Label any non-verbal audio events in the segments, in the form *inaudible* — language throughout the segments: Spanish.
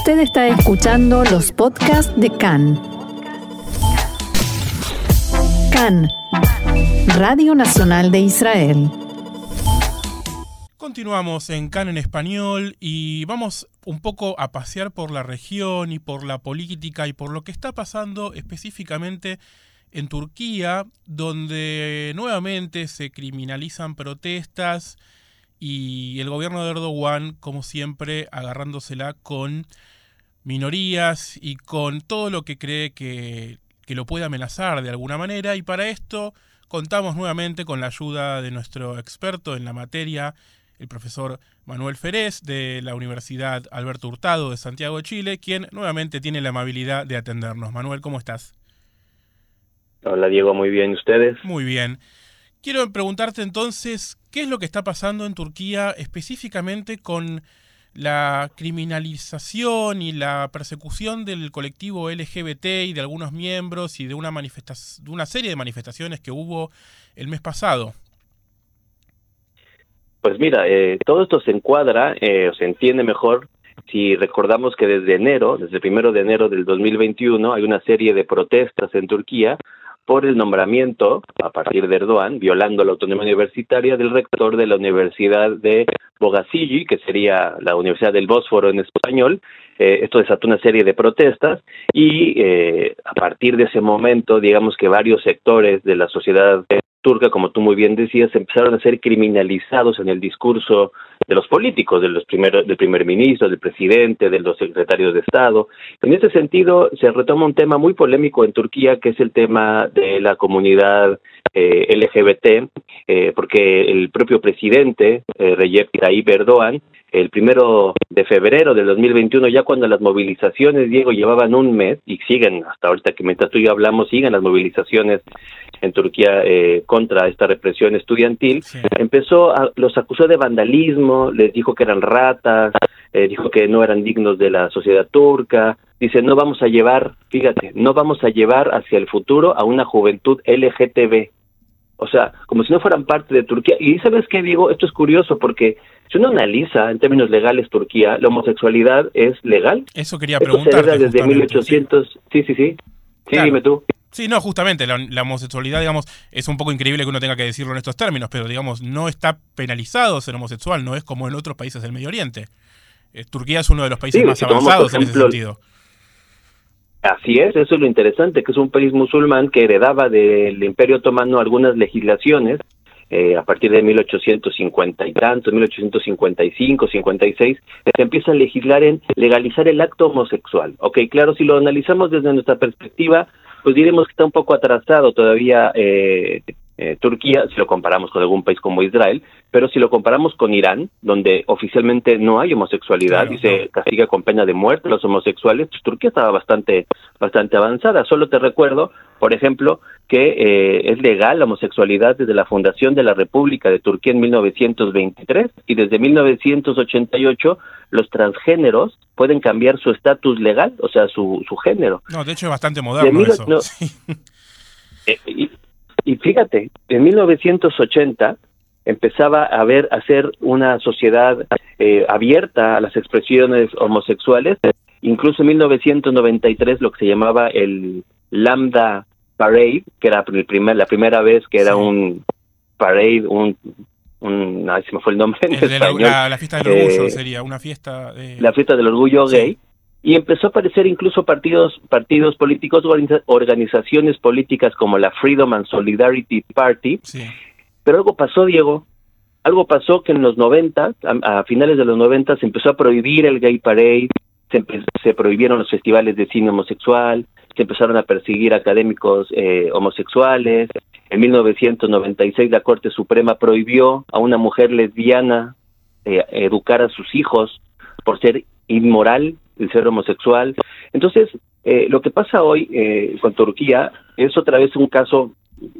Usted está escuchando los podcasts de CAN. CAN, Radio Nacional de Israel. Continuamos en CAN en español y vamos un poco a pasear por la región y por la política y por lo que está pasando específicamente en Turquía, donde nuevamente se criminalizan protestas y el gobierno de Erdogan, como siempre, agarrándosela con minorías y con todo lo que cree que, que lo puede amenazar de alguna manera. Y para esto contamos nuevamente con la ayuda de nuestro experto en la materia, el profesor Manuel Ferez de la Universidad Alberto Hurtado de Santiago de Chile, quien nuevamente tiene la amabilidad de atendernos. Manuel, ¿cómo estás? Hola Diego, muy bien. ¿Y ustedes? Muy bien. Quiero preguntarte entonces, ¿qué es lo que está pasando en Turquía específicamente con la criminalización y la persecución del colectivo LGBT y de algunos miembros y de una, de una serie de manifestaciones que hubo el mes pasado? Pues mira, eh, todo esto se encuadra eh, o se entiende mejor si recordamos que desde enero, desde el primero de enero del 2021, hay una serie de protestas en Turquía por el nombramiento, a partir de Erdogan, violando la autonomía universitaria del rector de la Universidad de Bogazici, que sería la Universidad del Bósforo en español. Eh, esto desató una serie de protestas y eh, a partir de ese momento, digamos que varios sectores de la sociedad turca, como tú muy bien decías, empezaron a ser criminalizados en el discurso de los políticos, de los del primer ministro, del presidente, de los secretarios de Estado. En ese sentido, se retoma un tema muy polémico en Turquía, que es el tema de la comunidad eh, LGBT, eh, porque el propio presidente, eh, Recep Tayyip Erdogan, el primero de febrero del 2021, ya cuando las movilizaciones, Diego, llevaban un mes y siguen, hasta ahorita que mientras tú y yo hablamos, siguen las movilizaciones en Turquía eh, contra esta represión estudiantil, empezó, a, los acusó de vandalismo, les dijo que eran ratas, eh, dijo que no eran dignos de la sociedad turca, dice, no vamos a llevar, fíjate, no vamos a llevar hacia el futuro a una juventud LGTB. O sea, como si no fueran parte de Turquía. Y sabes qué digo, esto es curioso porque si uno analiza en términos legales Turquía, la homosexualidad es legal. Eso quería preguntar. desde 1800. Sí, sí, sí. Sí, dime tú. Sí, no, justamente, la, homosexualidad, digamos, es un poco increíble que uno tenga que decirlo en estos términos, pero, digamos, no está penalizado ser homosexual, no es como en otros países del Medio Oriente. Eh, Turquía es uno de los países más avanzados en ese sentido. Así es, eso es lo interesante, que es un país musulmán que heredaba del Imperio Otomano algunas legislaciones eh, a partir de 1850 y tanto, 1855, 56, se empieza a legislar en legalizar el acto homosexual. Ok, claro, si lo analizamos desde nuestra perspectiva, pues diremos que está un poco atrasado todavía eh, eh, Turquía, si lo comparamos con algún país como Israel, pero si lo comparamos con Irán, donde oficialmente no hay homosexualidad y se castiga con pena de muerte a los homosexuales, pues Turquía estaba bastante, bastante avanzada. Solo te recuerdo, por ejemplo, que eh, es legal la homosexualidad desde la fundación de la República de Turquía en 1923 y desde 1988 los transgéneros pueden cambiar su estatus legal, o sea, su, su género. No, de hecho es bastante moderno eso. *laughs* Y fíjate, en 1980 empezaba a ver a ser una sociedad eh, abierta a las expresiones homosexuales. Incluso en 1993 lo que se llamaba el Lambda Parade, que era el primer, la primera vez que era un parade, un, un no, se me fue el nombre en español. La, fiesta del orgullo eh, sería una fiesta de... La fiesta del orgullo gay. Y empezó a aparecer incluso partidos partidos políticos organizaciones políticas como la Freedom and Solidarity Party. Pero algo pasó Diego. Algo pasó que en los 90 a, finales de los 90 se empezó a prohibir el gay parade se, se prohibieron los festivales de cine homosexual se empezaron a perseguir académicos eh, homosexuales en 1996 la Corte Suprema prohibió a una mujer lesbiana eh, educar a sus hijos por ser inmoral el ser homosexual. Entonces, eh, lo que pasa hoy eh, con Turquía es otra vez un caso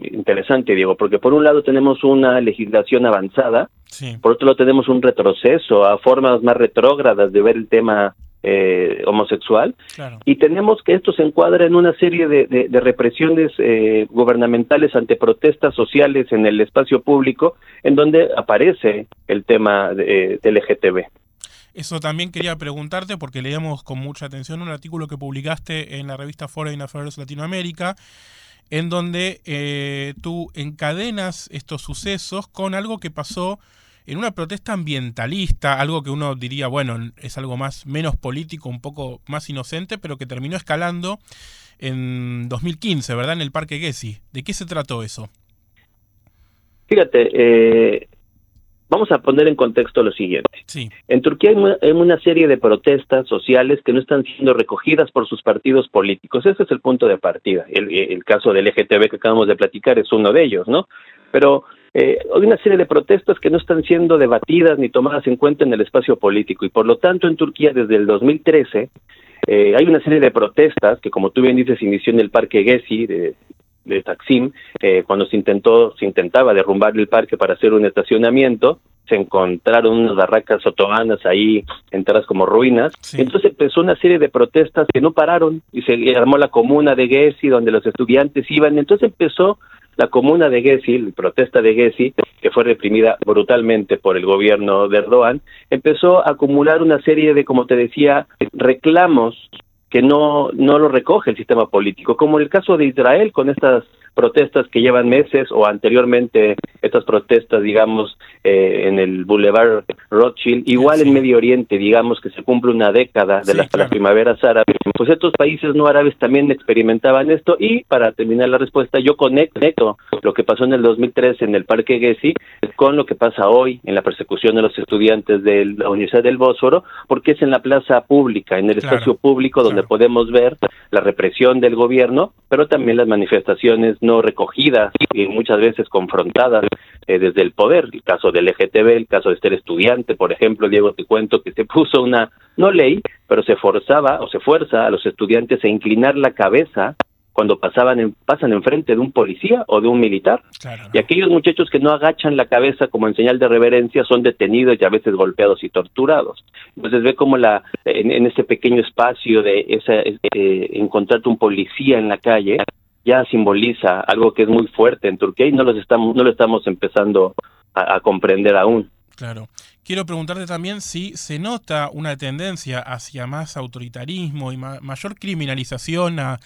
interesante, Diego, porque por un lado tenemos una legislación avanzada, por otro lado tenemos un retroceso a formas más retrógradas de ver el tema eh, homosexual y tenemos que esto se encuadra en una serie de, represiones eh, gubernamentales ante protestas sociales en el espacio público en donde aparece el tema de, del LGTB. Eso también quería preguntarte porque leíamos con mucha atención un artículo que publicaste en la revista Foreign Affairs Latinoamérica, en donde eh, tú encadenas estos sucesos con algo que pasó en una protesta ambientalista, algo que uno diría, bueno, es algo más menos político, un poco más inocente, pero que terminó escalando en 2015, ¿verdad? En el Parque Gessi. ¿De qué se trató eso? Fíjate, eh, vamos a poner en contexto lo siguiente. Sí. En Turquía hay una serie de protestas sociales que no están siendo recogidas por sus partidos políticos. Ese es el punto de partida. El, el caso del LGTB que acabamos de platicar es uno de ellos, ¿no? Pero eh, hay una serie de protestas que no están siendo debatidas ni tomadas en cuenta en el espacio político y por lo tanto en Turquía desde el 2013 eh, hay una serie de protestas que como tú bien dices inició en el parque Gezi de, de Taksim eh, cuando se intentó se intentaba derrumbar el parque para hacer un estacionamiento se encontraron unas barracas otomanas ahí entradas como ruinas. Entonces empezó una serie de protestas que no pararon y se armó la comuna de Gezi donde los estudiantes iban. Entonces empezó la comuna de Gezi, la protesta de Gezi, que fue reprimida brutalmente por el gobierno de Erdogan, empezó a acumular una serie de, como te decía, reclamos que no, no lo recoge el sistema político, como en el caso de Israel con estas protestas que llevan meses o anteriormente estas protestas, digamos, eh, en el Boulevard Rothschild, igual en Medio Oriente, digamos que se cumple una década de las, primaveras árabes, pues estos países no árabes también experimentaban esto. Y para terminar la respuesta, yo conecto lo que pasó en el 2013 en el Parque Gezi con lo que pasa hoy en la persecución de los estudiantes de la Universidad del Bósforo, porque es en la plaza pública, en el espacio público donde podemos ver la represión del gobierno, pero también las manifestaciones no recogidas y muchas veces confrontadas eh, desde el poder. El caso del LGTB, el caso de ser estudiante, por ejemplo, Diego, te cuento que se *laughs* puso una, no ley, pero se forzaba o se fuerza a los estudiantes a inclinar la cabeza cuando pasaban en, pasan enfrente de un policía o de un militar. Y aquellos muchachos que no agachan la cabeza como en señal de reverencia son detenidos y a veces golpeados y torturados. Entonces ve como la en, ese pequeño espacio de esa, eh, encontrarte un policía en la calle ya simboliza algo que es muy fuerte en Turquía y no, los estamos, no lo estamos empezando a, comprender aún. Claro. Quiero preguntarte también si se nota una tendencia hacia más autoritarismo y mayor criminalización a,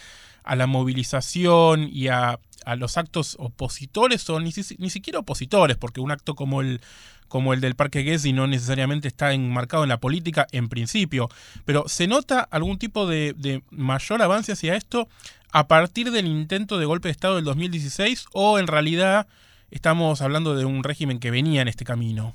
la movilización y a, a, los actos opositores o ni, ni siquiera opositores, porque un acto como el como el del Parque Gezi no necesariamente está enmarcado en la política en principio, pero ¿se nota algún tipo de, de mayor avance hacia esto a partir del intento de golpe de Estado del 2016 o en realidad estamos hablando de un régimen que venía en este camino?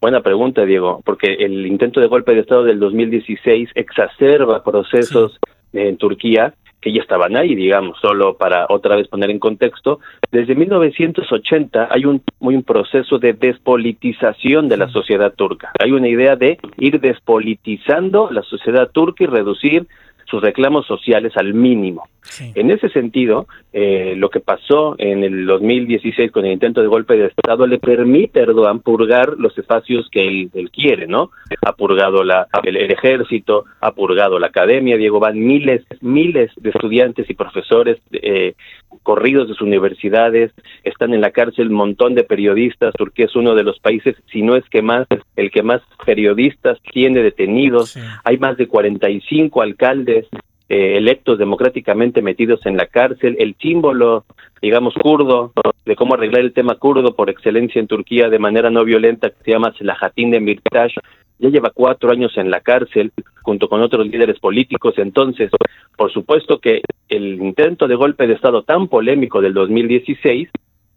Buena pregunta, Diego, porque el intento de golpe de Estado del 2016 exacerba procesos en Turquía que ya estaban ahí, digamos, solo para otra vez poner en contexto, desde 1980 hay un, un proceso de despolitización de la sociedad turca. Hay una idea de ir despolitizando la sociedad turca y reducir sus reclamos sociales al mínimo. En ese sentido, eh, lo que pasó en el 2016 con el intento de golpe de Estado le permite a Erdogan purgar los espacios que él, quiere, ¿no? Ha purgado la, el, ejército, ha purgado la academia, Diego, van miles, miles de estudiantes y profesores eh, corridos de sus universidades, están en la cárcel un montón de periodistas, Turquía es uno de los países, si no es que más, el que más periodistas tiene detenidos, hay más de 45 alcaldes eh, electos democráticamente metidos en la cárcel, el símbolo, digamos, kurdo, de cómo arreglar el tema kurdo por excelencia en Turquía de manera no violenta, que se llama Selahattin Demirtas, ya lleva cuatro años en la cárcel junto con otros líderes políticos. Entonces, por supuesto que el intento de golpe de Estado tan polémico del 2016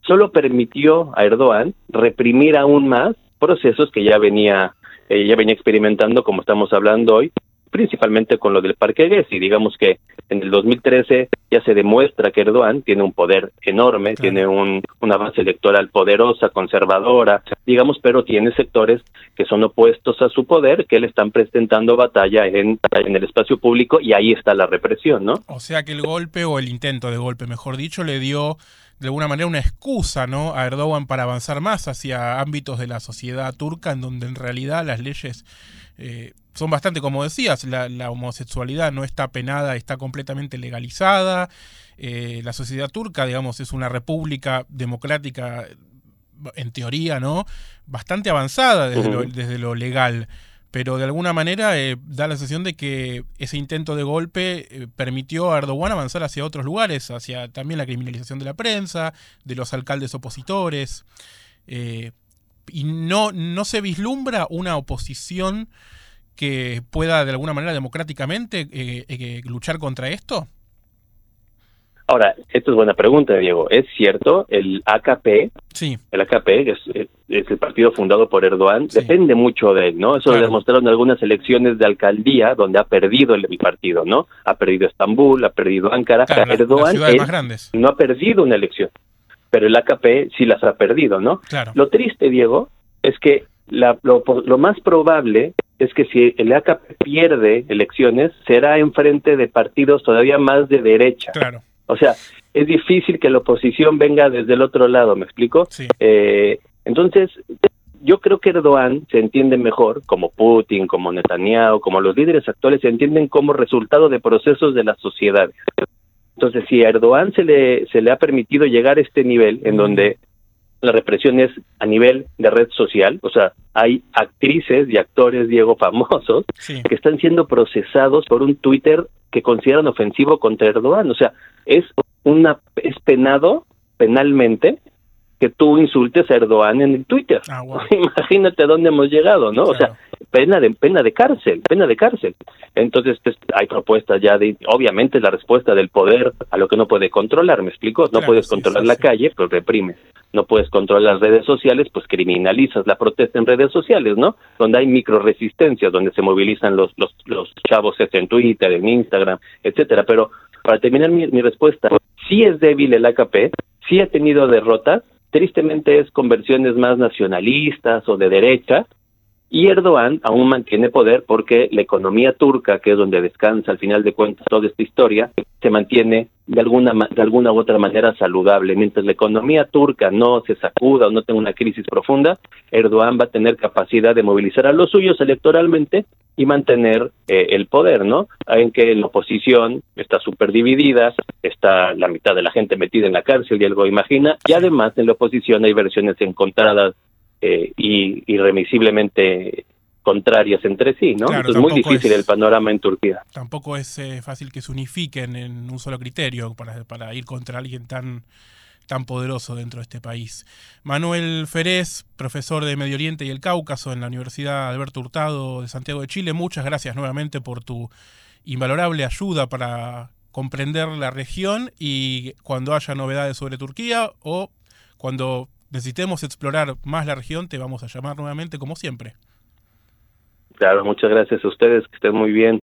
solo permitió a Erdogan reprimir aún más procesos que ya venía eh, ya venía experimentando, como estamos hablando hoy, principalmente con lo del Parque Gezi. Digamos que en el 2013 ya se demuestra que Erdogan tiene un poder enorme, tiene un, una base electoral poderosa, conservadora, digamos, pero tiene sectores que son opuestos a su poder, que le están presentando batalla en, en el espacio público y ahí está la represión, ¿no? O sea que el golpe o el intento de golpe, mejor dicho, le dio de alguna manera una excusa ¿no? a Erdogan para avanzar más hacia ámbitos de la sociedad turca en donde en realidad las leyes eh, son bastante, como decías, la, homosexualidad no está penada, está completamente legalizada. Eh, la sociedad turca, digamos, es una república democrática en teoría, ¿no? Bastante avanzada desde, lo, desde lo legal pero de alguna manera eh, da la sensación de que ese intento de golpe eh, permitió a Erdogan avanzar hacia otros lugares, hacia también la criminalización de la prensa, de los alcaldes opositores, y no, no se vislumbra una oposición que pueda de alguna manera democráticamente luchar contra esto. Ahora, esto es buena pregunta, Diego. Es cierto, el AKP, sí. el AKP, es, es el partido fundado por Erdogan, depende mucho de él, ¿no? Eso lo demostraron algunas elecciones de alcaldía donde ha perdido el, partido, ¿no? Ha perdido Estambul, ha perdido Ankara. Erdogan no ha perdido una elección, pero el AKP sí las ha perdido, ¿no? Lo triste, Diego, es que la, lo, lo más probable es que si el AKP pierde elecciones, será enfrente de partidos todavía más de derecha. Claro o sea, es difícil que la oposición venga desde el otro lado, ¿me explico? Eh, entonces, yo creo que Erdogan se entiende mejor, como Putin, como Netanyahu, como los líderes actuales se entienden como resultado de procesos de las sociedades. Entonces, si a Erdogan se le, se le ha permitido llegar a este nivel en donde la represión es a nivel de red social, o sea, hay actrices y actores, Diego, *laughs* famosos, que están siendo procesados por un Twitter que consideran ofensivo contra Erdogan. O sea, es una es penado penalmente que tú insultes a Erdogan en el Twitter. Ah, *laughs* Imagínate a dónde hemos llegado, ¿no? O sea, pena de pena de cárcel, pena de cárcel. Entonces, pues, hay propuestas ya de obviamente la respuesta del poder a lo que no puede controlar, ¿me explico? No puedes controlar la calle, pues reprimes. No puedes controlar las redes sociales, pues criminalizas la protesta en redes sociales, ¿no? Donde hay micro resistencias, donde se movilizan los los los chavos en Twitter, en Instagram, etcétera, pero para terminar mi, mi respuesta, sí es débil el AKP, sí ha tenido derrotas, tristemente es conversiones más nacionalistas o de derecha, y Erdogan aún mantiene poder porque la economía turca, que es donde descansa al final de cuentas toda esta historia, se mantiene de alguna de alguna u otra manera saludable. Mientras la economía turca no se sacuda o no tenga una crisis profunda, Erdogan va a tener capacidad de movilizar a los suyos electoralmente y mantener eh, el poder, ¿no? En que la oposición está súper dividida, está la mitad de la gente metida en la cárcel y algo imagina, y además en la oposición hay versiones encontradas eh, y irremisiblemente contrarias entre sí, ¿no? es muy difícil el panorama en Turquía. Tampoco es eh, fácil que se unifiquen en un solo criterio para, para ir contra alguien tan tan poderoso dentro de este país. Manuel Ferez, profesor de Medio Oriente y el Cáucaso en la Universidad Alberto Hurtado de Santiago de Chile, muchas gracias nuevamente por tu invalorable ayuda para comprender la región y cuando haya novedades sobre Turquía o cuando necesitemos explorar más la región, te vamos a llamar nuevamente como siempre. Claro, muchas gracias a ustedes, que estén muy bien.